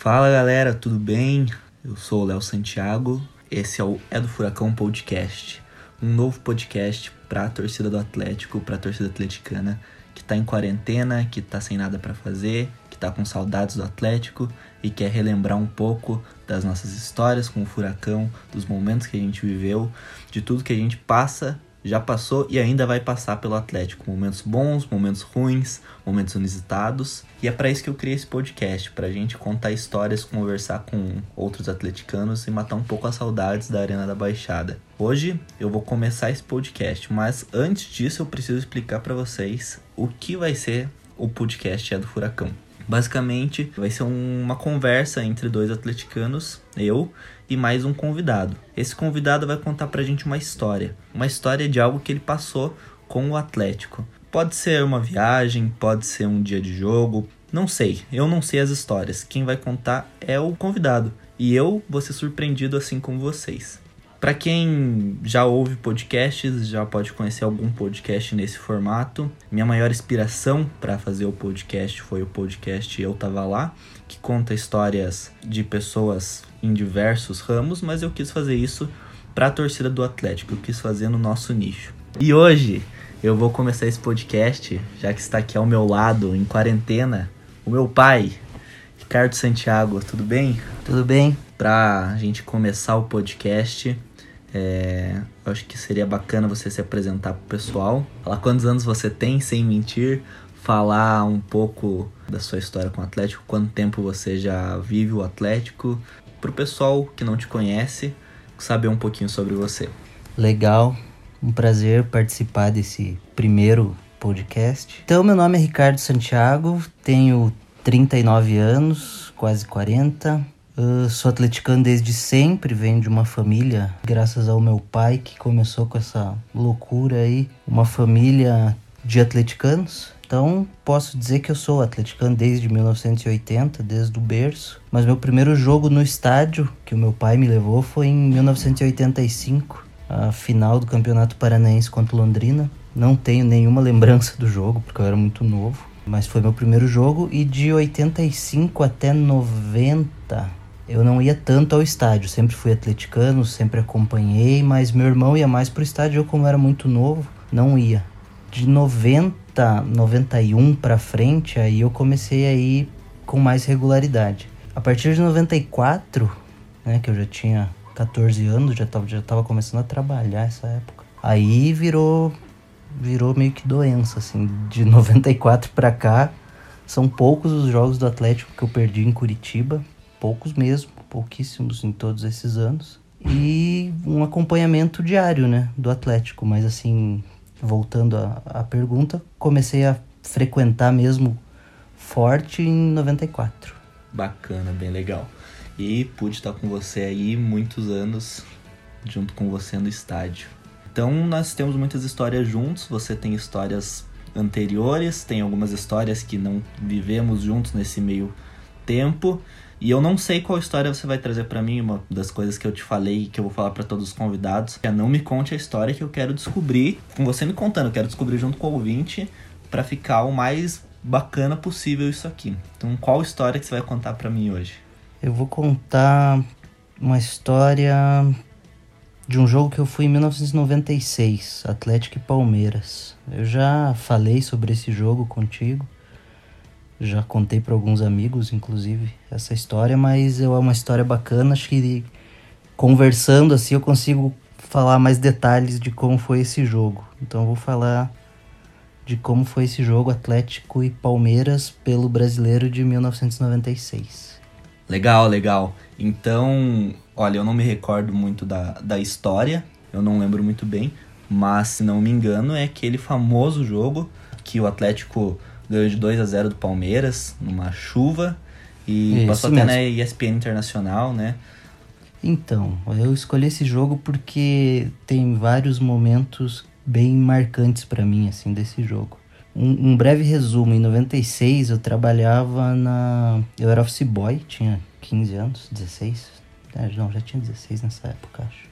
Fala galera, tudo bem? Eu sou o Léo Santiago. Esse é o É do Furacão Podcast, um novo podcast para a torcida do Atlético, para a torcida atleticana que tá em quarentena, que tá sem nada para fazer, que tá com saudades do Atlético e quer relembrar um pouco das nossas histórias com o Furacão, dos momentos que a gente viveu, de tudo que a gente passa já passou e ainda vai passar pelo Atlético. Momentos bons, momentos ruins, momentos inusitados. E é para isso que eu criei esse podcast, pra gente contar histórias, conversar com outros atleticanos e matar um pouco as saudades da Arena da Baixada. Hoje eu vou começar esse podcast, mas antes disso eu preciso explicar para vocês o que vai ser o podcast É do Furacão. Basicamente, vai ser uma conversa entre dois atleticanos, eu e mais um convidado. Esse convidado vai contar pra gente uma história, uma história de algo que ele passou com o Atlético. Pode ser uma viagem, pode ser um dia de jogo, não sei. Eu não sei as histórias. Quem vai contar é o convidado. E eu vou ser surpreendido assim como vocês. Para quem já ouve podcasts, já pode conhecer algum podcast nesse formato. Minha maior inspiração para fazer o podcast foi o podcast Eu Tava Lá, que conta histórias de pessoas em diversos ramos, mas eu quis fazer isso para a torcida do Atlético, eu quis fazer no nosso nicho. E hoje eu vou começar esse podcast, já que está aqui ao meu lado, em quarentena, o meu pai, Ricardo Santiago, tudo bem? Tudo bem. Pra gente começar o podcast, é, acho que seria bacana você se apresentar pro pessoal, falar quantos anos você tem, sem mentir, falar um pouco da sua história com o Atlético, quanto tempo você já vive o Atlético, pro pessoal que não te conhece, saber um pouquinho sobre você. Legal, um prazer participar desse primeiro podcast. Então, meu nome é Ricardo Santiago, tenho 39 anos, quase 40. Uh, sou atleticano desde sempre, venho de uma família, graças ao meu pai que começou com essa loucura aí, uma família de atleticanos. Então, posso dizer que eu sou atleticano desde 1980, desde o berço. Mas meu primeiro jogo no estádio que o meu pai me levou foi em 1985, a final do Campeonato Paranaense contra Londrina. Não tenho nenhuma lembrança do jogo, porque eu era muito novo. Mas foi meu primeiro jogo e de 85 até 90 eu não ia tanto ao estádio, sempre fui atleticano, sempre acompanhei, mas meu irmão ia mais pro estádio, eu como era muito novo, não ia. De 90, 91 para frente, aí eu comecei a ir com mais regularidade. A partir de 94, né, que eu já tinha 14 anos, já tava, já tava começando a trabalhar essa época. Aí virou virou meio que doença assim, de 94 para cá, são poucos os jogos do Atlético que eu perdi em Curitiba poucos mesmo, pouquíssimos em todos esses anos. E um acompanhamento diário, né, do Atlético. Mas assim, voltando à, pergunta, comecei a frequentar mesmo forte em 94. Bacana, bem legal. E pude estar com você aí muitos anos junto com você no estádio. Então nós temos muitas histórias juntos, você tem histórias anteriores, tem algumas histórias que não vivemos juntos nesse meio tempo. E eu não sei qual história você vai trazer para mim, uma das coisas que eu te falei que eu vou falar para todos os convidados, é não me conte a história que eu quero descobrir, com você me contando, eu quero descobrir junto com o ouvinte para ficar o mais bacana possível isso aqui. Então, qual história que você vai contar para mim hoje? Eu vou contar uma história de um jogo que eu fui em 1996, Atlético e Palmeiras. Eu já falei sobre esse jogo contigo. Já contei para alguns amigos, inclusive, essa história, mas é uma história bacana. Acho que conversando assim eu consigo falar mais detalhes de como foi esse jogo. Então eu vou falar de como foi esse jogo Atlético e Palmeiras pelo Brasileiro de 1996. Legal, legal. Então, olha, eu não me recordo muito da, da história, eu não lembro muito bem, mas se não me engano é aquele famoso jogo que o Atlético ganhou de 2 a 0 do Palmeiras numa chuva e Isso passou mesmo. até na ESPN Internacional, né? Então, eu escolhi esse jogo porque tem vários momentos bem marcantes para mim assim desse jogo. Um, um, breve resumo, em 96 eu trabalhava na eu era office boy, tinha 15 anos, 16. É, não, já tinha 16 nessa época, acho.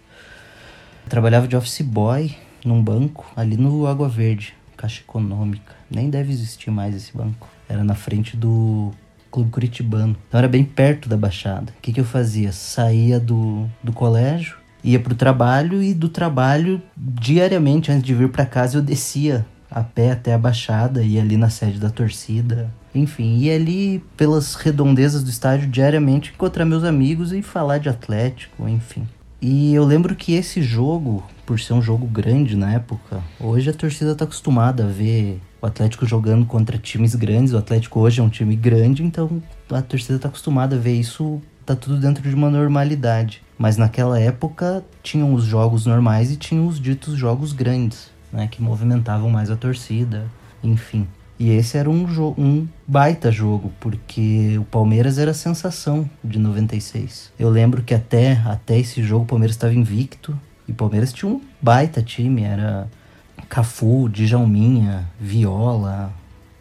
Eu trabalhava de office boy num banco ali no Água Verde, Caixa Econômica. Nem deve existir mais esse banco. Era na frente do Clube Curitibano. Então era bem perto da Baixada. O que, que eu fazia? Saía do, do colégio, ia pro trabalho e do trabalho, diariamente, antes de vir para casa, eu descia a pé até a Baixada, ia ali na sede da torcida. Enfim, ia ali pelas redondezas do estádio diariamente encontrar meus amigos e falar de Atlético, enfim. E eu lembro que esse jogo, por ser um jogo grande na época, hoje a torcida tá acostumada a ver o Atlético jogando contra times grandes. O Atlético hoje é um time grande, então a torcida tá acostumada a ver isso, tá tudo dentro de uma normalidade. Mas naquela época tinham os jogos normais e tinham os ditos jogos grandes, né, que movimentavam mais a torcida, enfim. E esse era um, um baita jogo, porque o Palmeiras era a sensação de 96. Eu lembro que até, até esse jogo o Palmeiras estava invicto, e o Palmeiras tinha um baita time, era Cafu, Djalminha, Viola,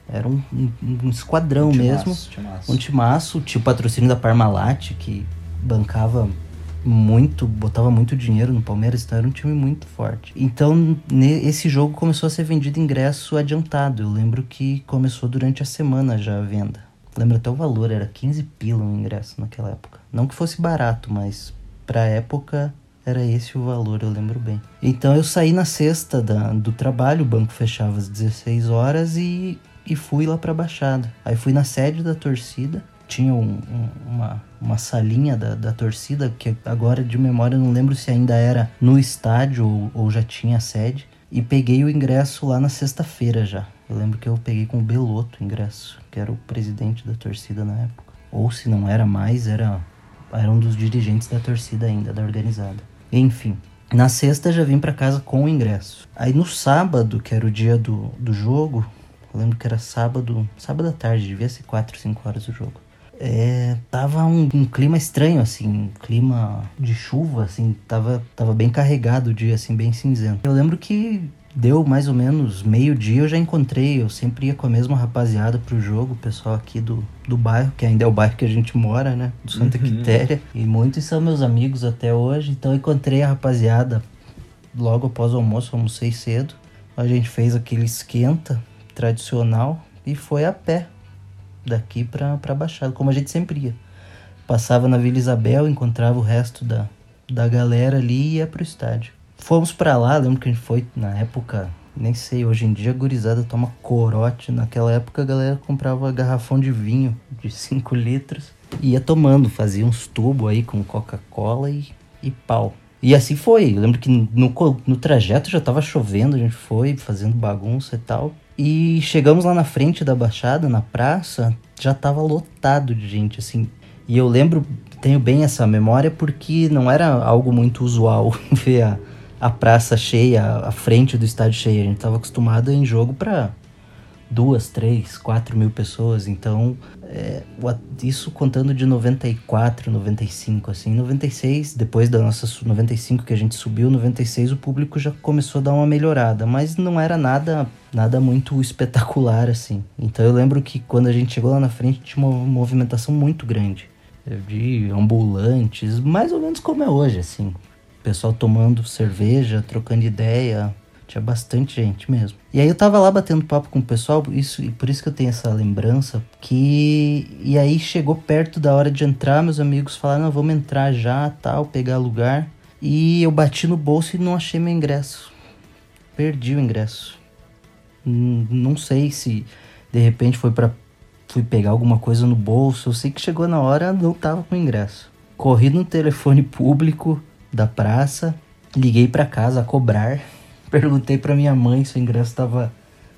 era um, um, um esquadrão um mesmo. Timaço. Um timaço, tinha o patrocínio da Parmalat, que bancava muito, botava muito dinheiro no Palmeiras, então era um time muito forte. Então, esse jogo começou a ser vendido ingresso adiantado. Eu lembro que começou durante a semana já a venda. Lembro até o valor, era 15 pila o ingresso naquela época. Não que fosse barato, mas pra época era esse o valor, eu lembro bem. Então eu saí na sexta da, do trabalho, o banco fechava às 16 horas e, e fui lá pra Baixada. Aí fui na sede da torcida, tinha um, um, uma, uma salinha da, da torcida, que agora de memória eu não lembro se ainda era no estádio ou, ou já tinha sede. E peguei o ingresso lá na sexta-feira já. Eu lembro que eu peguei com o Beloto o ingresso, que era o presidente da torcida na época. Ou se não era mais, era, era um dos dirigentes da torcida ainda, da organizada. Enfim, na sexta já vim para casa com o ingresso. Aí no sábado, que era o dia do, do jogo, eu lembro que era sábado, sábado à tarde, devia ser 4, 5 horas o jogo. É, tava um, um, clima estranho, assim, um clima de chuva, assim, tava, tava bem carregado o dia, assim, bem cinzento. Eu lembro que deu mais ou menos meio-dia, eu já encontrei, eu sempre ia com a mesma rapaziada pro jogo, o pessoal aqui do, do bairro, que ainda é o bairro que a gente mora, né? Do Santa uhum. Quitéria. E muitos são meus amigos até hoje, então eu encontrei a rapaziada logo após o almoço, almocei cedo. A gente fez aquele esquenta tradicional e foi a pé daqui pra, pra Baixada, como a gente sempre ia. Passava na Vila Isabel, encontrava o resto da, da galera ali e ia pro estádio. Fomos para lá, lembro que a gente foi na época, nem sei, hoje em dia a gurizada toma corote. Naquela época a galera comprava garrafão de vinho de 5 litros e ia tomando, fazia uns tubos aí com Coca-Cola e, e pau. E assim foi. Lembro que no, no trajeto já tava chovendo, a gente foi fazendo bagunça e tal. E chegamos lá na frente da Baixada, na praça, já tava lotado de gente, assim. E eu lembro, tenho bem essa memória porque não era algo muito usual ver a, a praça cheia, a frente do estádio cheia. A gente estava acostumado em jogo para duas, três, quatro mil pessoas. Então, é, isso contando de 94, 95, assim. 96, depois da nossa 95 que a gente subiu, 96 o público já começou a dar uma melhorada, mas não era nada nada muito espetacular assim. Então eu lembro que quando a gente chegou lá na frente tinha uma movimentação muito grande de ambulantes, mais ou menos como é hoje, assim pessoal tomando cerveja, trocando ideia. Tinha bastante gente mesmo. E aí eu tava lá batendo papo com o pessoal, isso, e por isso que eu tenho essa lembrança. Que. E aí chegou perto da hora de entrar, meus amigos falaram: não, vamos entrar já, tal, pegar lugar. E eu bati no bolso e não achei meu ingresso. Perdi o ingresso. Não sei se de repente foi para fui pegar alguma coisa no bolso. Eu sei que chegou na hora, não tava com ingresso. Corri no telefone público, da praça, liguei para casa a cobrar, perguntei para minha mãe se o ingresso tava,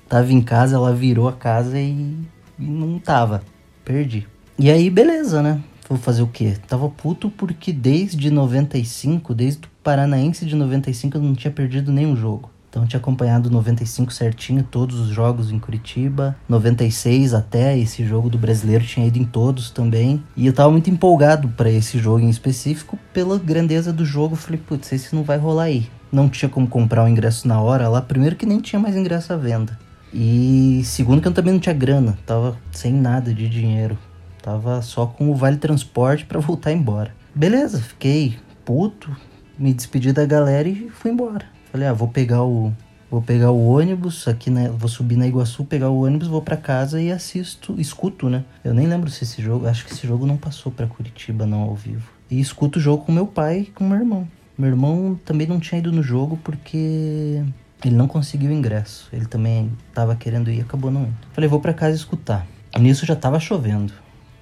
tava em casa, ela virou a casa e, e não tava. Perdi. E aí, beleza, né? Vou fazer o quê? Tava puto porque desde 95, desde o Paranaense de 95, eu não tinha perdido nenhum jogo. Então tinha acompanhado 95 certinho, todos os jogos em Curitiba. 96 até esse jogo do brasileiro tinha ido em todos também. E eu tava muito empolgado para esse jogo em específico pela grandeza do jogo. Falei, putz, esse não vai rolar aí. Não tinha como comprar o ingresso na hora lá. Primeiro que nem tinha mais ingresso à venda. E segundo que eu também não tinha grana. Tava sem nada de dinheiro. Tava só com o vale transporte para voltar embora. Beleza, fiquei puto, me despedi da galera e fui embora. Falei, ah, vou pegar o, vou pegar o ônibus aqui, né? Vou subir na Iguaçu, pegar o ônibus, vou para casa e assisto, escuto, né? Eu nem lembro se esse jogo, acho que esse jogo não passou para Curitiba não ao vivo. E escuto o jogo com meu pai e com meu irmão. Meu irmão também não tinha ido no jogo porque ele não conseguiu ingresso. Ele também tava querendo ir acabou não indo. Falei, vou para casa escutar. Nisso já tava chovendo.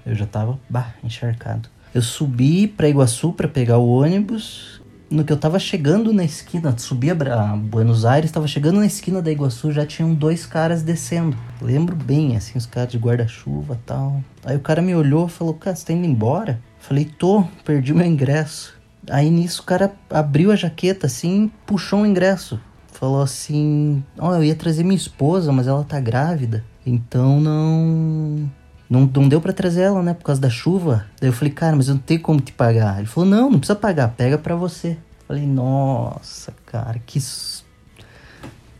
Eu já tava, bah, encharcado. Eu subi para Iguaçu para pegar o ônibus. No que eu tava chegando na esquina, subi a Buenos Aires, tava chegando na esquina da Iguaçu, já tinham dois caras descendo. Lembro bem, assim, os caras de guarda-chuva tal. Aí o cara me olhou e falou: Cara, você tá indo embora? Falei: Tô, perdi meu ingresso. Aí nisso o cara abriu a jaqueta assim, puxou o ingresso. Falou assim: Ó, oh, eu ia trazer minha esposa, mas ela tá grávida. Então não. Não, não deu para trazer ela, né? Por causa da chuva. Daí eu falei, cara, mas eu não tenho como te pagar. Ele falou, não, não precisa pagar, pega para você. Falei, nossa, cara, que.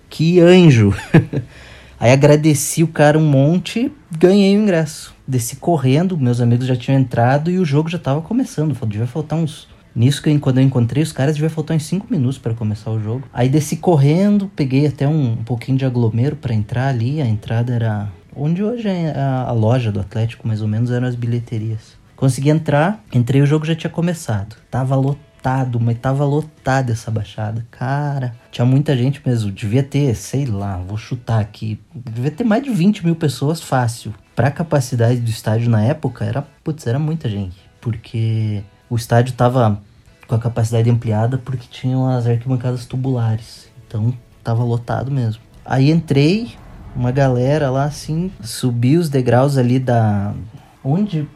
Que anjo. Aí agradeci o cara um monte, ganhei o ingresso. Desci correndo, meus amigos já tinham entrado e o jogo já tava começando. Devia faltar uns Nisso que quando eu encontrei os caras, devia faltar uns 5 minutos para começar o jogo. Aí desci correndo, peguei até um, um pouquinho de aglomero para entrar ali. A entrada era onde hoje é a, loja do Atlético, mais ou menos, eram as bilheterias. Consegui entrar, entrei, o jogo já tinha começado. Tava lotado, mas tava lotado essa baixada. Cara, tinha muita gente mesmo. Devia ter, sei lá, vou chutar aqui. Devia ter mais de 20 mil pessoas fácil. Pra capacidade do estádio na época, era, putz, era muita gente. Porque o estádio tava com a capacidade ampliada porque tinham as arquibancadas tubulares. Então tava lotado mesmo. Aí entrei, uma galera lá assim, subi os degraus ali da. Onde.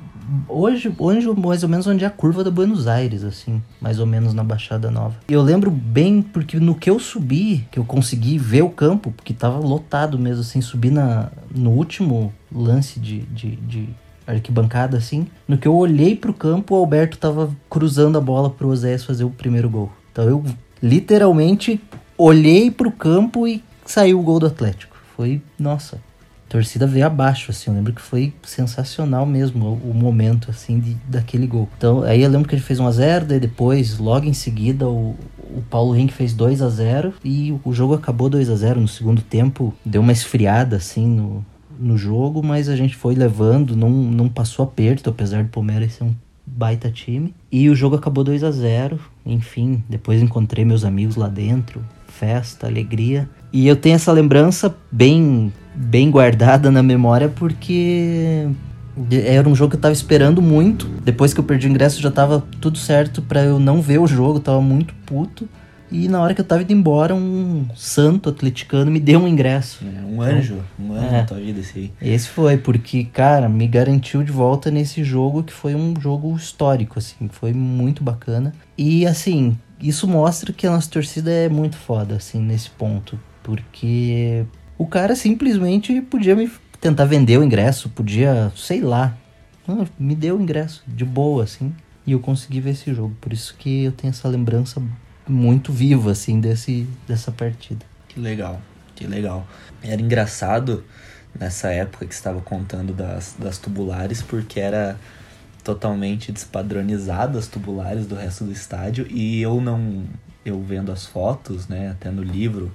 Hoje, hoje, mais ou menos onde é a curva da Buenos Aires, assim, mais ou menos na Baixada Nova. E eu lembro bem porque no que eu subi, que eu consegui ver o campo, porque tava lotado mesmo, assim, subi na, no último lance de, de, de arquibancada assim. No que eu olhei pro campo, o Alberto tava cruzando a bola pro Oséias fazer o primeiro gol. Então eu literalmente olhei pro campo e saiu o gol do Atlético. Foi, nossa, a torcida veio abaixo, assim. Eu lembro que foi sensacional mesmo o, o momento, assim, de, daquele gol. Então, aí eu lembro que ele fez 1x0, daí depois, logo em seguida, o, o Paulo Henrique fez 2 a 0 e o jogo acabou 2 a 0 no segundo tempo. Deu uma esfriada, assim, no, no jogo, mas a gente foi levando, não, não passou aperto, apesar do Palmeiras ser um baita time. E o jogo acabou 2 a 0 enfim, depois encontrei meus amigos lá dentro, festa, alegria. E eu tenho essa lembrança bem, bem guardada na memória porque era um jogo que eu tava esperando muito. Depois que eu perdi o ingresso já tava tudo certo para eu não ver o jogo, tava muito puto. E na hora que eu tava indo embora, um santo atleticano me deu um ingresso. É, um anjo, um anjo é, na tua vida esse aí. Esse foi, porque, cara, me garantiu de volta nesse jogo que foi um jogo histórico, assim, foi muito bacana. E assim, isso mostra que a nossa torcida é muito foda, assim, nesse ponto. Porque o cara simplesmente podia me tentar vender o ingresso, podia, sei lá. Me deu o ingresso, de boa, assim. E eu consegui ver esse jogo. Por isso que eu tenho essa lembrança muito vivo, assim, desse, dessa partida. Que legal, que legal. Era engraçado nessa época que estava contando das, das tubulares, porque era totalmente despadronizado as tubulares do resto do estádio e eu não eu vendo as fotos, né, até no livro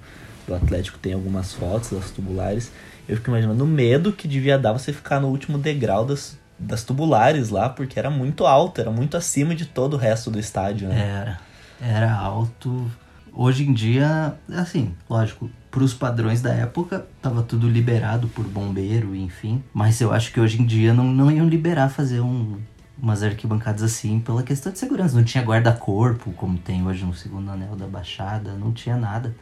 do Atlético tem algumas fotos das tubulares, eu fico imaginando o medo que devia dar você ficar no último degrau das, das tubulares lá, porque era muito alto, era muito acima de todo o resto do estádio, né? Era era alto. Hoje em dia, assim, lógico, para os padrões da época, tava tudo liberado por bombeiro, enfim. Mas eu acho que hoje em dia não, não iam liberar fazer um, umas arquibancadas assim pela questão de segurança. Não tinha guarda-corpo, como tem hoje no segundo anel da Baixada, não tinha nada.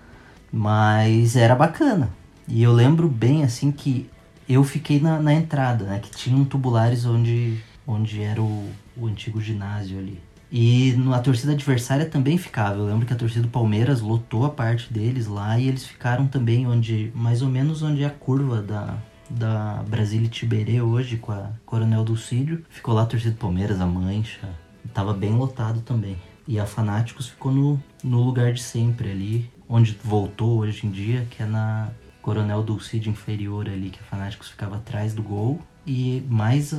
Mas era bacana. E eu lembro bem, assim, que eu fiquei na, na entrada, né? Que tinha um tubulares onde, onde era o, o antigo ginásio ali. E a torcida adversária também ficava. Eu lembro que a torcida do Palmeiras lotou a parte deles lá e eles ficaram também onde, mais ou menos onde é a curva da, da Brasília Tiberê hoje, com a Coronel Dulcídio. Ficou lá a torcida do Palmeiras, a Mancha. Tava bem lotado também. E a Fanáticos ficou no, no lugar de sempre ali, onde voltou hoje em dia, que é na Coronel Dulcídio inferior ali, que a Fanáticos ficava atrás do gol. E mais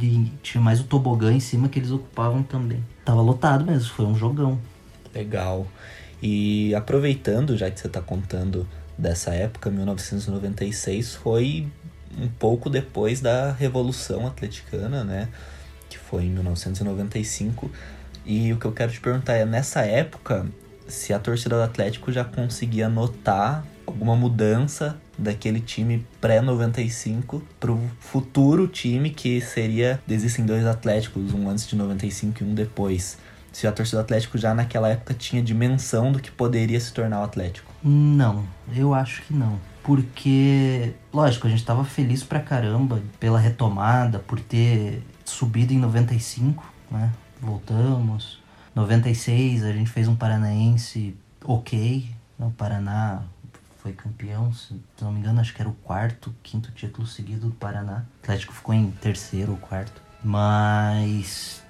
e tinha mais o tobogã em cima que eles ocupavam também. Tava lotado mesmo, foi um jogão. Legal. E aproveitando, já que você está contando dessa época, 1996 foi um pouco depois da Revolução Atleticana, né? Que foi em 1995. E o que eu quero te perguntar é, nessa época, se a torcida do Atlético já conseguia notar alguma mudança daquele time pré-95 pro futuro time que seria Existem dois Atléticos, um antes de 95 e um depois. Se a torcida do Atlético já naquela época tinha dimensão do que poderia se tornar o Atlético. Não, eu acho que não. Porque, lógico, a gente tava feliz pra caramba pela retomada, por ter subido em 95, né? Voltamos. 96 a gente fez um paranaense ok. Né? O Paraná foi campeão, se não me engano, acho que era o quarto, quinto título seguido do Paraná. O Atlético ficou em terceiro ou quarto. Mas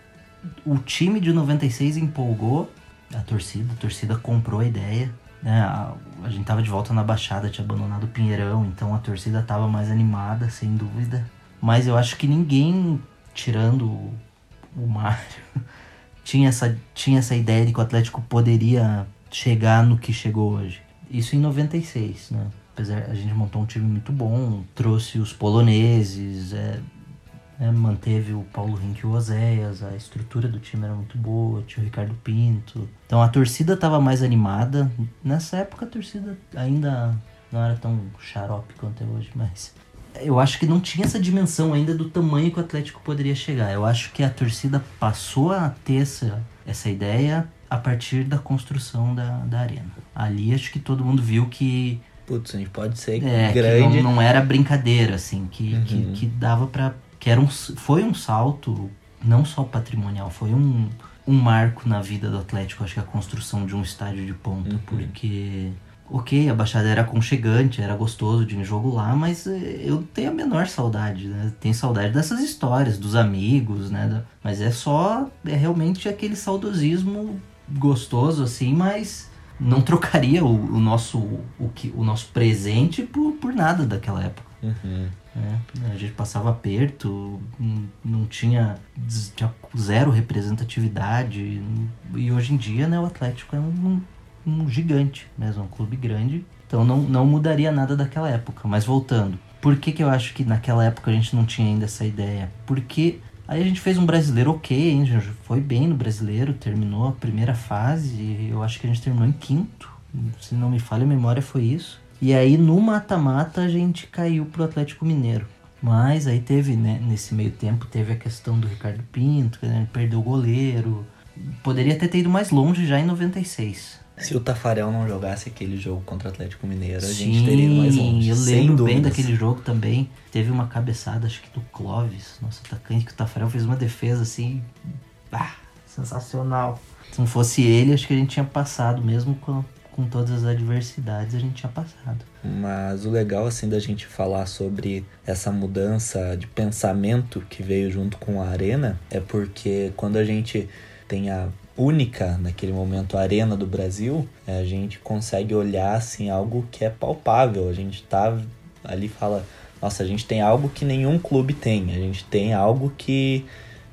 o time de 96 empolgou a torcida, a torcida comprou a ideia. Né? A, a gente tava de volta na Baixada, tinha abandonado o Pinheirão, então a torcida tava mais animada, sem dúvida. Mas eu acho que ninguém, tirando o, o Mário, tinha essa, tinha essa ideia de que o Atlético poderia chegar no que chegou hoje. Isso em 96, né? Apesar, a gente montou um time muito bom, trouxe os poloneses, é, é, manteve o Paulo Rink e o Oséias, a estrutura do time era muito boa, tinha o Ricardo Pinto. Então a torcida estava mais animada. Nessa época a torcida ainda não era tão xarope quanto é hoje, mas eu acho que não tinha essa dimensão ainda do tamanho que o Atlético poderia chegar. Eu acho que a torcida passou a ter essa, essa ideia a partir da construção da, da arena. Ali acho que todo mundo viu que. Putz, a gente pode ser é, grande. Que não, não, era brincadeira, assim, que, uhum. que, que, dava para que era um, foi um salto, não só patrimonial, foi um, um marco na vida do Atlético, acho que a construção de um estádio de ponta, uhum. porque ok, a Baixada era aconchegante, era gostoso de jogo lá, mas eh, eu tenho a menor saudade, né? Tenho saudade dessas histórias, dos amigos, né? Mas é só, é realmente aquele saudosismo gostoso, assim, mas não trocaria o, o nosso o, que, o nosso presente por, por nada daquela época. Uhum. É, a gente passava aperto, não tinha, tinha zero representatividade. E hoje em dia, né, o Atlético é um, um gigante mesmo, um clube grande. Então não, não mudaria nada daquela época. Mas voltando, por que, que eu acho que naquela época a gente não tinha ainda essa ideia? Porque Aí a gente fez um brasileiro ok, hein? foi bem no brasileiro, terminou a primeira fase, eu acho que a gente terminou em quinto, se não me falha a memória foi isso. E aí no mata-mata a gente caiu pro Atlético Mineiro. Mas aí teve, né, nesse meio tempo, teve a questão do Ricardo Pinto, que né, perdeu o goleiro. Poderia ter ido mais longe já em 96. Se o Tafarel não jogasse aquele jogo contra o Atlético Mineiro, a Sim, gente teria ido mais longe. Eu lembro bem daquele jogo também. Teve uma cabeçada, acho que do Clóvis, nosso atacante, que o Tafarel fez uma defesa assim. Ah, sensacional. Se não fosse ele, acho que a gente tinha passado, mesmo com, com todas as adversidades, a gente tinha passado. Mas o legal, assim, da gente falar sobre essa mudança de pensamento que veio junto com a Arena é porque quando a gente tem a única naquele momento arena do Brasil, a gente consegue olhar assim algo que é palpável. A gente tá ali fala, nossa, a gente tem algo que nenhum clube tem. A gente tem algo que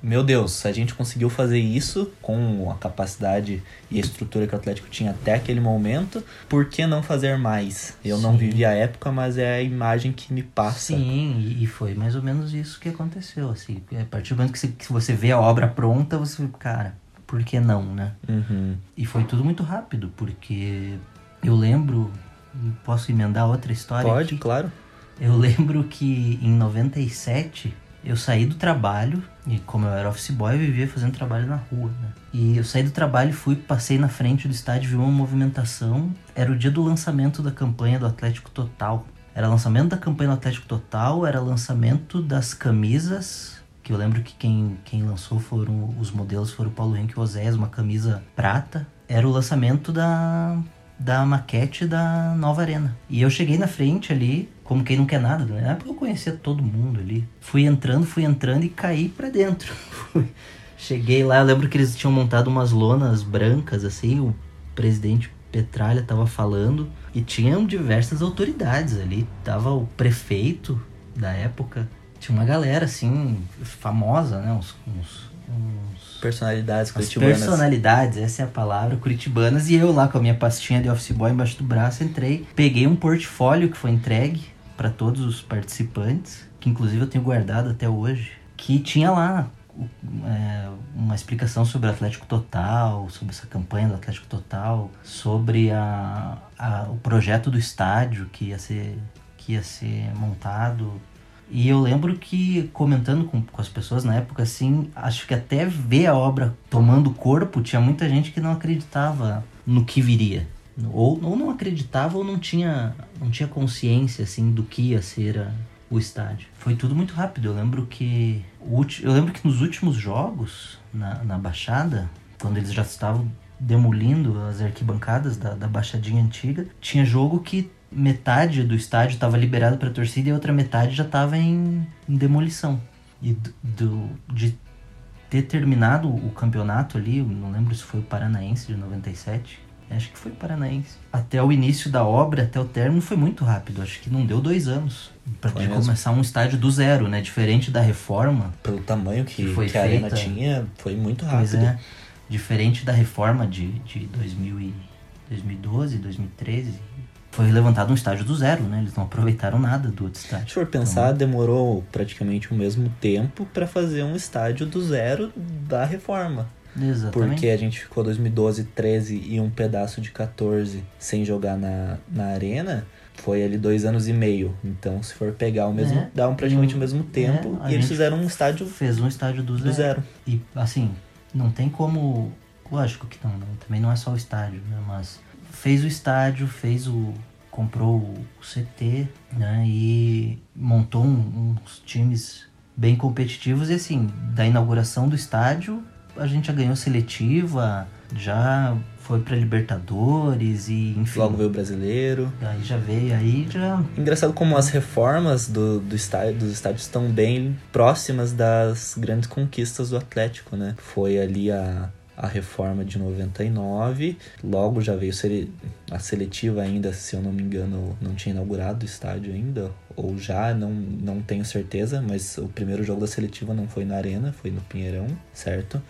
meu Deus, a gente conseguiu fazer isso com a capacidade e a estrutura que o Atlético tinha até aquele momento, por que não fazer mais? Eu Sim. não vivi a época, mas é a imagem que me passa. Sim, e foi mais ou menos isso que aconteceu. Assim, a partir do momento que você, que você vê a obra pronta, você, cara, por que não, né? Uhum. E foi tudo muito rápido, porque eu lembro. Posso emendar outra história? Pode, aqui? claro. Eu lembro que em 97 eu saí do trabalho, e como eu era office boy, eu vivia fazendo trabalho na rua, né? E eu saí do trabalho, fui, passei na frente do estádio, vi uma movimentação. Era o dia do lançamento da campanha do Atlético Total. Era lançamento da campanha do Atlético Total, era lançamento das camisas que eu lembro que quem, quem lançou foram os modelos foram o Paulo Henrique Osés, uma camisa prata. Era o lançamento da, da maquete da nova arena. E eu cheguei na frente ali, como quem não quer nada, né? Porque eu conhecia todo mundo ali. Fui entrando, fui entrando e caí para dentro. cheguei lá, eu lembro que eles tinham montado umas lonas brancas assim, o presidente Petralha tava falando e tinham diversas autoridades ali. Tava o prefeito da época, tinha uma galera assim, famosa, né? Uns, uns, uns Personalidades as curitibanas. personalidades, essa é a palavra, curitibanas, e eu lá com a minha pastinha de office boy embaixo do braço entrei, peguei um portfólio que foi entregue para todos os participantes, que inclusive eu tenho guardado até hoje, que tinha lá é, uma explicação sobre o Atlético Total, sobre essa campanha do Atlético Total, sobre a, a- o projeto do estádio que ia ser, que ia ser montado. E eu lembro que, comentando com, com as pessoas na época, assim, acho que até ver a obra tomando corpo, tinha muita gente que não acreditava no que viria. Ou, ou não acreditava ou não tinha, não tinha consciência, assim, do que ia ser a- o estádio. Foi tudo muito rápido. Eu lembro que, eu lembro que nos últimos jogos, na, na Baixada, quando eles já estavam demolindo as arquibancadas da, da Baixadinha Antiga, tinha jogo que metade do estádio estava liberado para torcida e a outra metade já estava em, em demolição. E do, do- de ter terminado o campeonato ali, não lembro se foi o Paranaense de 97, acho que foi o Paranaense. Até o início da obra, até o término, foi muito rápido. Acho que não deu dois anos para começar um estádio do zero, né? Diferente da reforma, Pelo tamanho que, Que foi que a arena tinha, foi muito Pois rápido. é. Diferente da reforma de, de 2000 e 2012, 2013. Foi levantado um estádio do zero, né? Eles não aproveitaram nada do outro Se for pensar, demorou praticamente o mesmo tempo para fazer um estádio do zero da reforma. Exatamente. Porque a gente ficou 2012, 13 e um pedaço de 14 sem jogar na, na arena. Foi ali dois anos e meio. Então, se for pegar o mesmo. É, dá um, praticamente o mesmo tempo. a e eles fizeram um estádio Fez um estádio do zero. do zero. E assim, não tem como. Lógico que não, né? também não é só o estádio, né? Mas fez o estádio, fez o. comprou o CT, né? E montou um- uns times bem competitivos. E assim, da inauguração do estádio, a gente já ganhou seletiva, já foi pra Libertadores e enfim. Logo veio o brasileiro. Aí já veio, aí já. Engraçado como as reformas do, do estádio, dos estádios estão bem próximas das grandes conquistas do Atlético, né? Foi ali a, a reforma de 99, logo já veio a seletiva ainda, se eu não me engano, não tinha inaugurado o estádio ainda, ou já, não, não tenho certeza, mas o primeiro jogo da seletiva não foi na Arena, foi no Pinheirão, certo?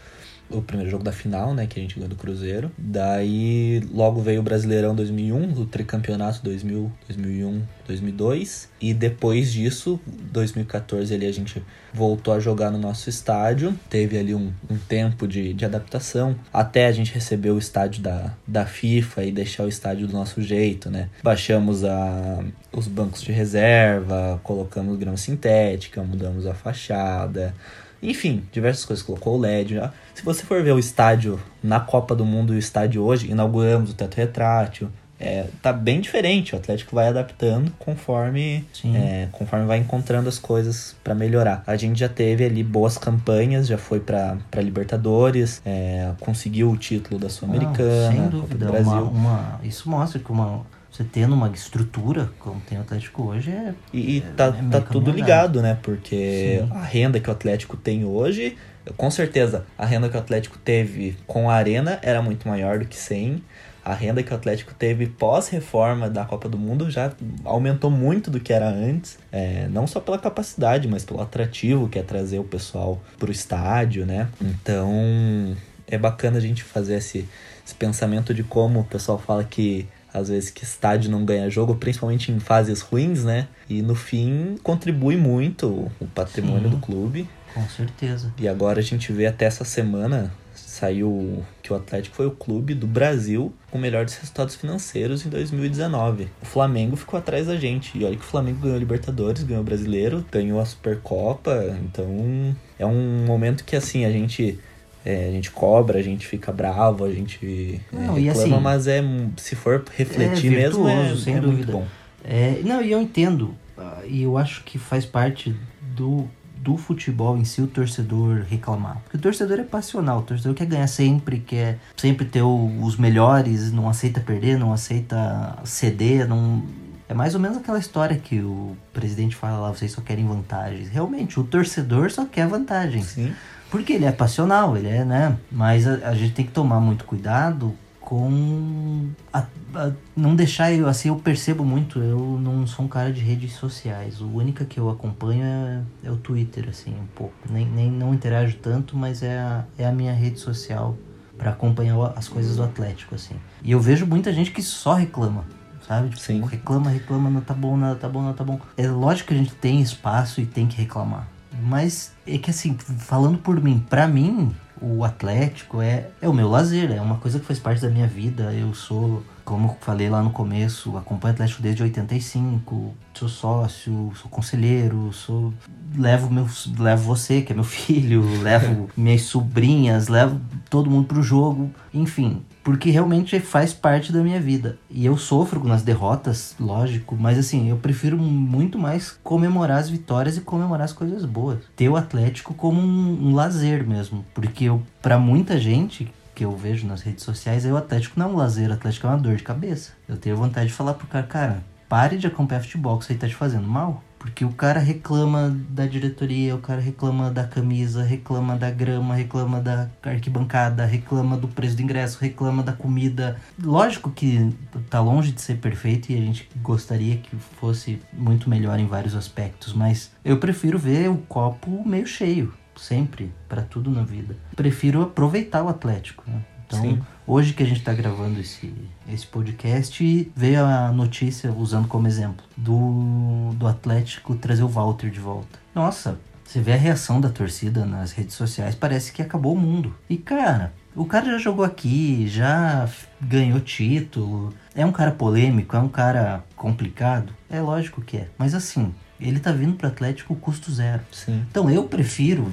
O primeiro jogo da final, né, que a gente ganhou do Cruzeiro. Daí logo veio o Brasileirão 2001, o tricampeonato 2000, 2001, 2002 e depois disso, 2014 ali a gente voltou a jogar no nosso estádio. Teve ali um, um tempo de, de adaptação até a gente receber o estádio da, da FIFA e deixar o estádio do nosso jeito, né? Baixamos a, os bancos de reserva, colocamos grama sintética, mudamos a fachada. Enfim, diversas coisas. Colocou o LED. Já. Se você for ver o estádio na Copa do Mundo e o estádio hoje, inauguramos o teto retrátil. É, tá bem diferente. O Atlético vai adaptando conforme, é, conforme vai encontrando as coisas para melhorar. A gente já teve ali boas campanhas, já foi para Libertadores, é, conseguiu o título da Não, Sul-Americana, sem Copa do Uma, Brasil. uma, isso mostra que uma, você tendo uma estrutura, como tem o Atlético hoje, é. E, e tá, é tá meio tudo ligado, né? Porque Sim. a renda que o Atlético tem hoje, com certeza, a renda que o Atlético teve com a Arena era muito maior do que sem. A renda que o Atlético teve pós-reforma da Copa do Mundo já aumentou muito do que era antes. É, não só pela capacidade, mas pelo atrativo que é trazer o pessoal pro estádio, né? Então é bacana a gente fazer esse, esse pensamento de como o pessoal fala que às vezes que estádio não ganha jogo, principalmente em fases ruins, né? E no fim contribui muito o patrimônio Sim. do clube. Com certeza. E agora a gente vê até essa semana saiu que o Atlético foi o clube do Brasil com melhores resultados financeiros em 2019. O Flamengo ficou atrás da gente. E olha que o Flamengo ganhou Libertadores, ganhou o Brasileiro, ganhou a Supercopa. Então é um momento que assim a gente é, a gente cobra, a gente fica bravo, a gente é, Não, e reclama, assim, mas é se for refletir mesmo é, virtuoso, sem é muito dúvida. bom. É, não, e eu entendo. ah, E eu acho que faz parte do, do futebol em si o torcedor reclamar. Porque o torcedor é passional, o torcedor quer ganhar sempre, quer sempre ter o- os melhores, não aceita perder, não aceita ceder, não. É mais ou menos aquela história que o presidente fala lá, vocês só querem vantagens. Realmente, o torcedor só quer vantagens. Sim. Porque ele é passional, ele é, né? Mas a, a gente tem que tomar muito cuidado com a, a, não deixar eu assim eu percebo muito eu não sou um cara de redes sociais. O única que eu acompanho é, é o Twitter assim um pouco. Nem, nem não interajo tanto mas é a, é a minha rede social para acompanhar as coisas do Atlético assim. E eu vejo muita gente que só reclama sabe? Tipo, Sim. reclama reclama não tá bom nada tá bom nada tá bom. É lógico que a gente tem espaço e tem que reclamar mas é que assim falando por mim para mim o Atlético é, é o meu lazer, é uma coisa que faz parte da minha vida. Eu sou, como falei lá no começo, acompanho o Atlético desde 85, sou sócio, sou conselheiro, sou levo meu levo você, que é meu filho, levo minhas sobrinhas, levo todo mundo pro jogo, enfim, porque realmente faz parte da minha vida. E eu sofro nas derrotas, lógico, mas assim, eu prefiro muito mais comemorar as vitórias e comemorar as coisas boas. Ter o Atlético como um, um lazer mesmo, porque eu, para muita gente que eu vejo nas redes sociais, é o Atlético não é um lazer, o Atlético é uma dor de cabeça. Eu tenho vontade de falar pro cara, cara, pare de acompanhar futebol, que isso aí tá te fazendo mal. Porque o cara reclama da diretoria, o cara reclama da camisa, reclama da grama, reclama da arquibancada, reclama do preço do ingresso, reclama da comida. Lógico que tá longe de ser perfeito e a gente gostaria que fosse muito melhor em vários aspectos, mas eu prefiro ver o copo meio cheio, sempre, para tudo na vida. Prefiro aproveitar o Atlético, né? Então, Sim. Hoje que a gente está gravando esse, esse podcast, veio a notícia, usando como exemplo, do, do Atlético trazer o Walter de volta. Nossa, você vê a reação da torcida nas redes sociais, parece que acabou o mundo. E cara, o cara já jogou aqui, já ganhou título, é um cara polêmico, é um cara complicado. É lógico que é. Mas assim, ele tá vindo pro Atlético custo zero. Sim. Então eu prefiro,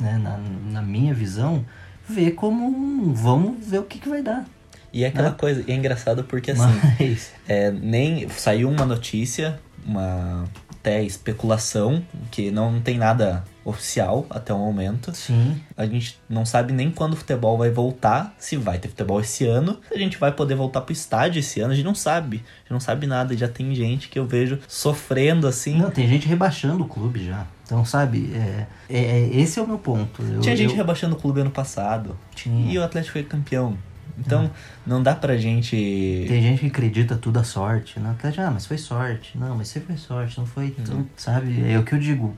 né, na, na minha visão, ver como um, vamos ver o que, que vai dar. E é aquela Né? coisa, e é engraçado porque assim, Mas é, nem saiu uma notícia, uma até especulação, que não tem nada oficial até o momento. sim, A gente não sabe nem quando o futebol vai voltar, se vai ter futebol esse ano, se a gente vai poder voltar pro estádio esse ano, a gente não sabe. A gente não sabe nada, já tem gente que eu vejo sofrendo assim. não tem gente rebaixando o clube já. Então sabe, é, é- é- esse é o meu ponto. Eu- Tinha gente eu- rebaixando o clube ano passado. Tinha. E o Atlético foi campeão. Então, não dá pra gente. Tem gente que acredita tudo a sorte. Não, Atlético, ah, mas foi sorte. Não, mas sempre foi sorte, não foi. Então, sabe, é o que eu digo.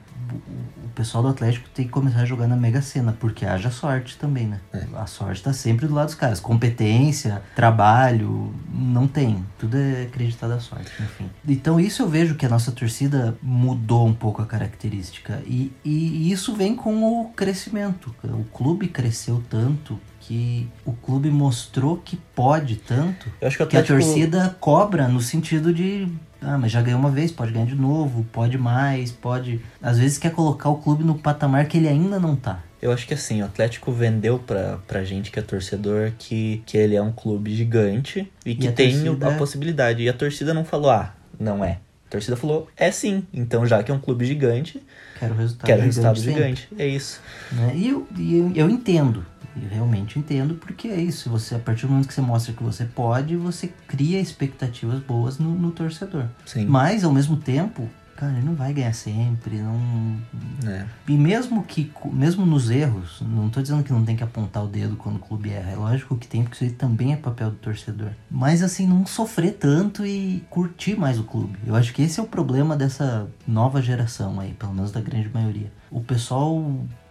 O, pessoal do Atlético tem que começar a jogar na Mega Sena, porque haja sorte também, né? A sorte tá sempre do lado dos caras. Competência, trabalho, não tem. Tudo é acreditado à sorte, enfim. Então, isso eu vejo que a nossa torcida mudou um pouco a característica. E, e isso vem com o crescimento. O clube cresceu tanto que o clube mostrou que pode tanto Eu acho que que a torcida cobra no sentido de ah, mas já ganhou uma vez, pode ganhar de novo, pode mais, pode. Às vezes quer colocar o clube no patamar que ele ainda não tá. Eu acho que assim, o Atlético vendeu pra, pra gente que é torcedor que, que ele é um clube gigante e que a tem torcida a é- possibilidade. E a torcida não falou, ah, não é. A torcida falou, é sim. Então, já que é um clube gigante, Quero resultado quero resultado gigante. É isso. né? E, eu, e eu, eu entendo, eu realmente entendo, porque é isso. Você, a partir do momento que você mostra que você pode, você cria expectativas boas no, no torcedor. Sim. Mas, ao mesmo tempo, cara, ele não vai ganhar sempre, não, É. E mesmo que, mesmo nos erros, não tô dizendo que não tem que apontar o dedo quando o clube erra, é lógico que tem, porque isso aí também é papel do torcedor. Mas assim, não sofrer tanto e curtir mais o clube. Eu acho que esse é o problema dessa nova geração aí, pelo menos da grande maioria. O pessoal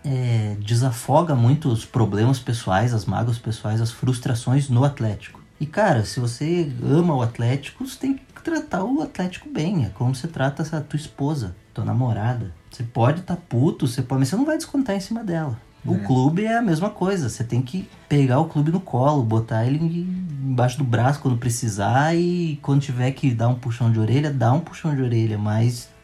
é, desafoga muito os problemas pessoais, as mágoas pessoais, as frustrações no Atlético. E cara, se você ama o Atlético, você tem que tratar o Atlético bem. É como você trata essa tua esposa, tua namorada. Você pode estar puto, você pode, mas você não vai descontar em cima dela. O clube é a mesma coisa. Você tem que pegar o clube no colo, botar ele embaixo do braço quando precisar e quando tiver que dar um puxão de orelha, dá um puxão de orelha, mas é,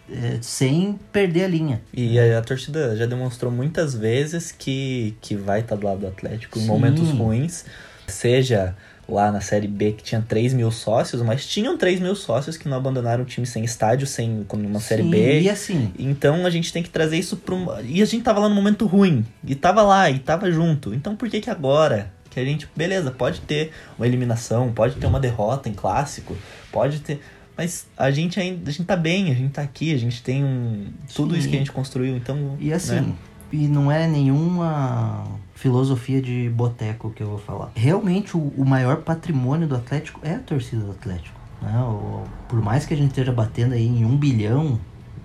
sem perder a linha. E a, a torcida já demonstrou muitas vezes que, que vai estar do lado do Atlético em Sim. momentos ruins. Seja lá na Série B que tinha 3 mil sócios, mas tinham 3 mil sócios que não abandonaram o time sem estádio, sem numa Série Sim, B. E assim, Então a gente tem que trazer isso para um. E a gente tava lá no momento ruim. E tava lá, e tava junto. Então por que que agora? Que a gente, beleza, pode ter uma eliminação, pode ter uma derrota em clássico, pode ter. Mas a gente ainda. A gente tá bem, a gente tá aqui, a gente tem um. Tudo Sim. isso que a gente construiu, então. E assim, né? e não é nenhuma filosofia de boteco que eu vou falar. Realmente, o, o maior patrimônio do Atlético é a torcida do Atlético. Né? O, por mais que a gente esteja batendo aí em um bilhão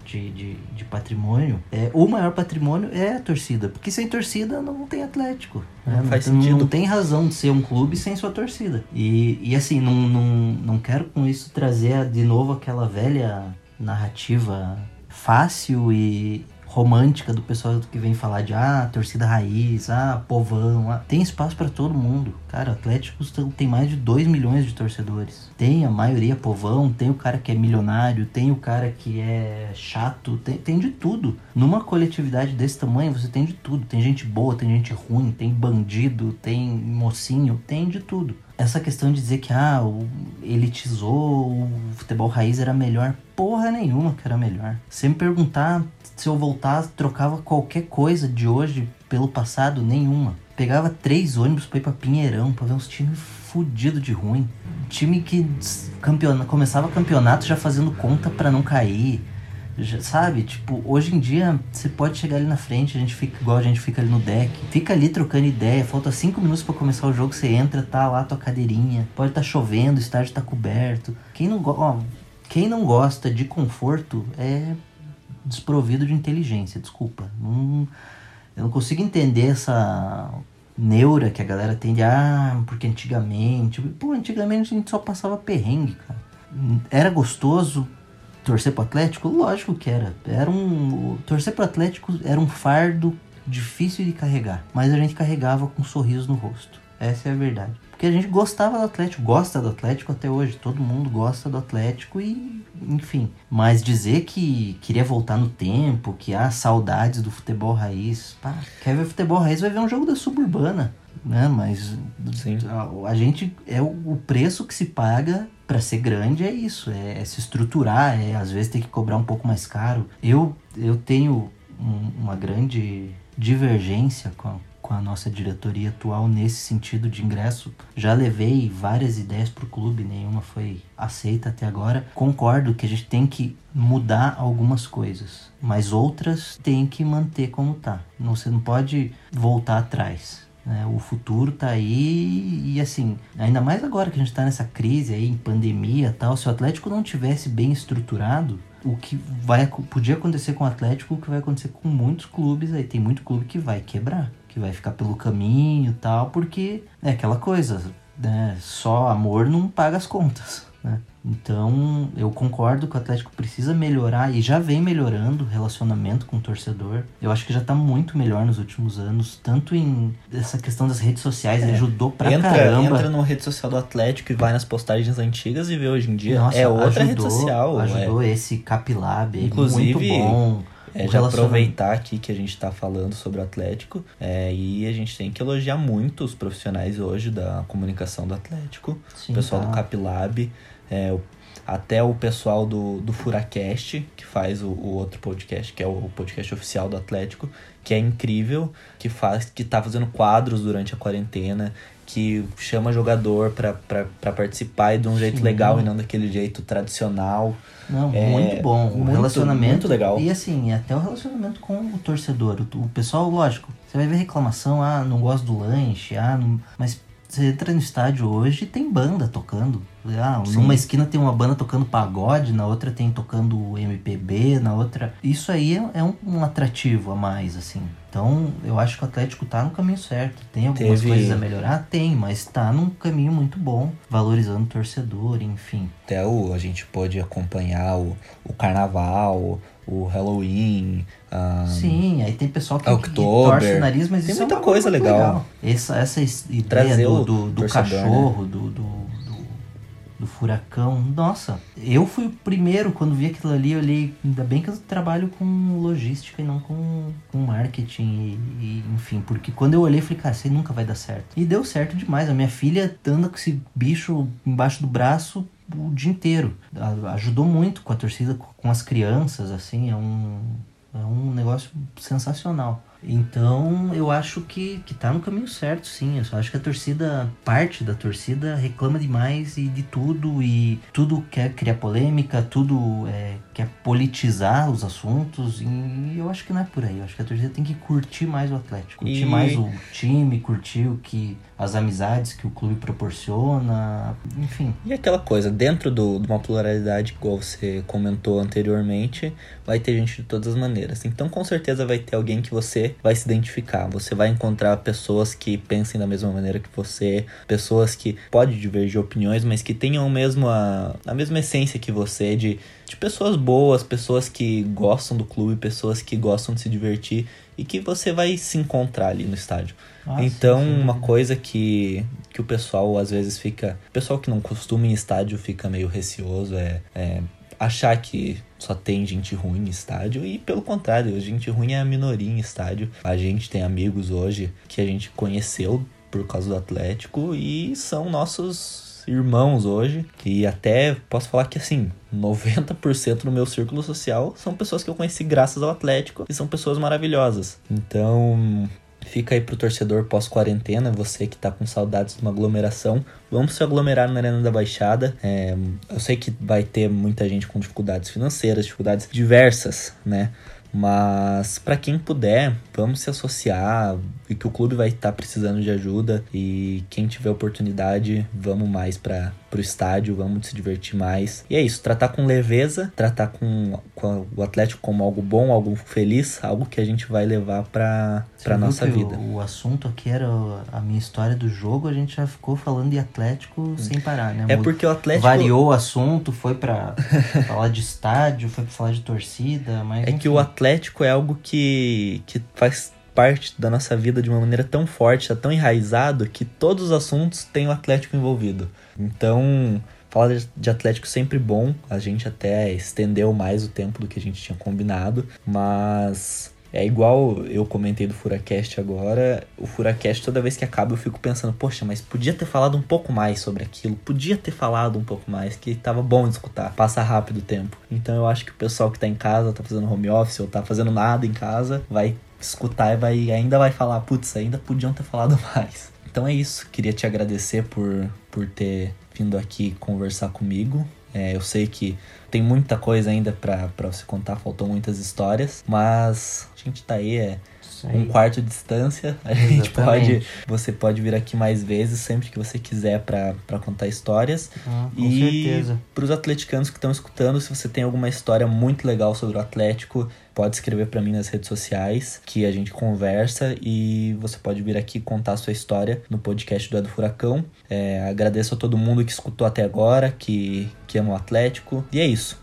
de, de, de, patrimônio, é, o maior patrimônio é a torcida. Porque sem torcida não tem Atlético. Né? Não, faz não, sentido. não tem razão de ser um clube sem sua torcida. E, e assim, não, não, não quero com isso trazer de novo aquela velha narrativa fácil e, romântica do pessoal que vem falar de ah, torcida raiz, ah, povão. Ah. Tem espaço para todo mundo. Cara, Atlético tem mais de 2 milhões de torcedores. Tem a maioria povão, tem o cara que é milionário, tem o cara que é chato, tem, tem de tudo. Numa coletividade desse tamanho, você tem de tudo. Tem gente boa, tem gente ruim, tem bandido, tem mocinho, tem de tudo essa questão de dizer que ah, o elitizou, o futebol raiz era melhor, porra nenhuma que era melhor. Se me perguntar se eu voltar, trocava qualquer coisa de hoje pelo passado, nenhuma. Pegava três ônibus pra ir pra Pinheirão, pra ver uns times fudidos de ruim. Time que campeona, começava campeonato já fazendo conta para não cair. Já, sabe? Tipo, hoje em dia você pode chegar ali na frente, a gente fica igual a gente fica ali no deck, fica ali trocando ideia, falta cinco minutos para começar o jogo, você entra, tá lá tua cadeirinha, pode tá chovendo, o estádio tá coberto. Quem não, ó, quem não gosta de conforto é desprovido de inteligência, desculpa. Não, eu não consigo entender essa neura que a galera tem de ah, porque antigamente. Pô, antigamente a gente só passava perrengue, cara. Era gostoso torcer pro Atlético? Lógico que era. Era um. Torcer pro Atlético era um fardo difícil de carregar. Mas a gente carregava com um sorriso no rosto. Essa é a verdade. Porque a gente gostava do Atlético, gosta do Atlético até hoje. Todo mundo gosta do Atlético e, enfim. Mas dizer que queria voltar no tempo, que há ah, saudades do futebol raiz. Pá, quer ver futebol raiz, vai ver um jogo da suburbana. Né? Mas a, a, gente é o, o preço que se paga para ser grande é isso, é, é, se estruturar, é às vezes ter que cobrar um pouco mais caro. Eu, eu tenho um, uma grande divergência com, com a nossa diretoria atual nesse sentido de ingresso. Já levei várias ideias para o clube, nenhuma foi aceita até agora. Concordo que a gente tem que mudar algumas coisas, mas outras tem que manter como tá. Você não pode voltar atrás. Né? O futuro tá aí e assim, ainda mais agora que a gente está nessa crise aí, em pandemia tal, se o Atlético não tivesse bem estruturado, o que vai podia acontecer com o Atlético, o que vai acontecer com muitos clubes aí, tem muito clube que vai quebrar que vai ficar pelo caminho e tal, porque é aquela coisa, né? Só amor não paga as contas, né? Então, eu concordo que o Atlético precisa melhorar e já vem melhorando o relacionamento com o torcedor. Eu acho que já tá muito melhor nos últimos anos, tanto em essa questão das redes sociais, é. ajudou pra entra, caramba. Entra no rede social do Atlético e vai nas postagens antigas e vê hoje em dia. Nossa, é outra ajudou, rede social. Ajudou é. esse Capilab, Inclusive, muito bom é, já aproveitar aqui que a gente está falando sobre o Atlético é, e a gente tem que elogiar muito os profissionais hoje da comunicação do Atlético, Sim, o pessoal tá. do Capilab, é, o, até o pessoal do, do Furacast, que faz o, o, outro podcast, que é o podcast oficial do Atlético, que é incrível, que faz que tá fazendo quadros durante a quarentena, que chama jogador para participar e de um Sim. jeito legal e não daquele jeito tradicional. Não, é, muito bom. O muito, relacionamento. Muito legal. E assim, até o relacionamento com o torcedor. O, o, pessoal, lógico, você vai ver reclamação, ah, não gosto do lanche, ah, não... mas você entra no estádio hoje e tem banda tocando. Ah, numa esquina tem uma banda tocando pagode, na outra tem tocando MPB, na outra. Isso aí é, é um, um, atrativo a mais, assim. Então, eu acho que o Atlético tá no caminho certo. Tem algumas Teve... coisas a melhorar? Tem, mas tá num caminho muito bom, valorizando o torcedor, enfim. Até o, a gente pode acompanhar o, o carnaval, o Halloween. Um, Sim, aí tem pessoal que, que torce o nariz, mas tem isso muita é coisa legal. legal. Essa, essa ideia Trazer do, do, do cachorro, né? do, do do furacão. Nossa, eu fui o primeiro quando vi aquilo ali, eu olhei, ainda bem que eu trabalho com logística e não com, com marketing e, e enfim, porque quando eu olhei, falei, cara, isso aí nunca vai dar certo. E deu certo demais. A minha filha anda com esse bicho embaixo do braço o dia inteiro. Ajudou muito com a torcida, com as crianças, assim, é um, é um negócio sensacional. Então eu acho que, que tá no caminho certo, sim. Eu só acho que a torcida, parte da torcida, reclama demais e de tudo e tudo quer criar polêmica, tudo é, quer politizar os assuntos. E eu acho que não é por aí. Eu acho que a torcida tem que curtir mais o Atlético, curtir e... mais o time, curtir o que as amizades que o clube proporciona, enfim. E aquela coisa, dentro do, de uma pluralidade, igual você comentou anteriormente, vai ter gente de todas as maneiras. Então, com certeza vai ter alguém que você vai se identificar. Você vai encontrar pessoas que pensem da mesma maneira que você, pessoas que podem divergir opiniões, mas que tenham mesmo a, a mesma essência que você de, de pessoas boas, pessoas que gostam do clube, pessoas que gostam de se divertir e que você vai se encontrar ali no estádio. Ah, então, sim. uma coisa que, que o pessoal às vezes fica. O pessoal que não costuma em estádio fica meio receoso é, é achar que só tem gente ruim em estádio e pelo contrário, gente ruim é a minoria em estádio. A gente tem amigos hoje que a gente conheceu por causa do Atlético e são nossos irmãos hoje. E até posso falar que assim, 90% do meu círculo social são pessoas que eu conheci graças ao Atlético e são pessoas maravilhosas. Então, fica aí pro torcedor pós-quarentena, você que tá com saudades de uma aglomeração, vamos se aglomerar na Arena da Baixada. É, eu sei que vai ter muita gente com dificuldades financeiras, dificuldades diversas, né? Mas para quem puder, vamos se associar e que o clube vai estar tá precisando de ajuda e quem tiver oportunidade, vamos mais para pro estádio, vamos se divertir mais. E é isso, tratar com leveza, tratar com, com o Atlético como algo bom, algo feliz, algo que a gente vai levar para para nossa vida. O, o, assunto aqui era a minha história do jogo, a gente já ficou falando de Atlético hum. sem parar, né? É porque o Atlético variou o assunto, foi para falar de estádio, foi para falar de torcida, mas É enfim. que o Atlético é algo que que faz parte da nossa vida de uma maneira tão forte, tá tão enraizado que todos os assuntos têm o Atlético envolvido. Então, falar de Atlético é sempre bom. A gente até estendeu mais o tempo do que a gente tinha combinado, mas é igual eu comentei do Furacast agora. O Furacast, toda vez que acaba, eu fico pensando, poxa, mas podia ter falado um pouco mais sobre aquilo, podia ter falado um pouco mais, que tava bom de escutar, passa rápido o tempo. Então eu acho que o pessoal que tá em casa, tá fazendo home office ou tá fazendo nada em casa, vai escutar e vai, ainda vai falar, putz, ainda podiam ter falado mais. Então é isso, queria te agradecer por, por ter vindo aqui conversar comigo. É, eu sei que tem muita coisa ainda para você contar, faltou muitas histórias, mas a gente tá aí, é um quarto de distância. A Exatamente. gente pode. Você pode vir aqui mais vezes, sempre que você quiser, para contar histórias. Ah, com e certeza. para os atleticanos que estão escutando, se você tem alguma história muito legal sobre o Atlético, pode escrever para mim nas redes sociais, que a gente conversa e você pode vir aqui contar a sua história no podcast do Edo Furacão. É, agradeço a todo mundo que escutou até agora, que, que ama o Atlético. E é isso.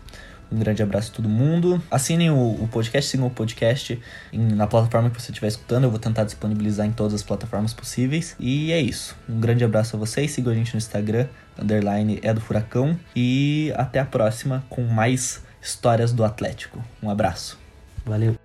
Um grande abraço a todo mundo. Assinem o, o podcast, sigam o podcast em, na plataforma que você estiver escutando. Eu vou tentar disponibilizar em todas as plataformas possíveis. E é isso. Um grande abraço a vocês. Sigam a gente no Instagram, underline é do Furacão. E até a próxima com mais histórias do Atlético. Um abraço. Valeu.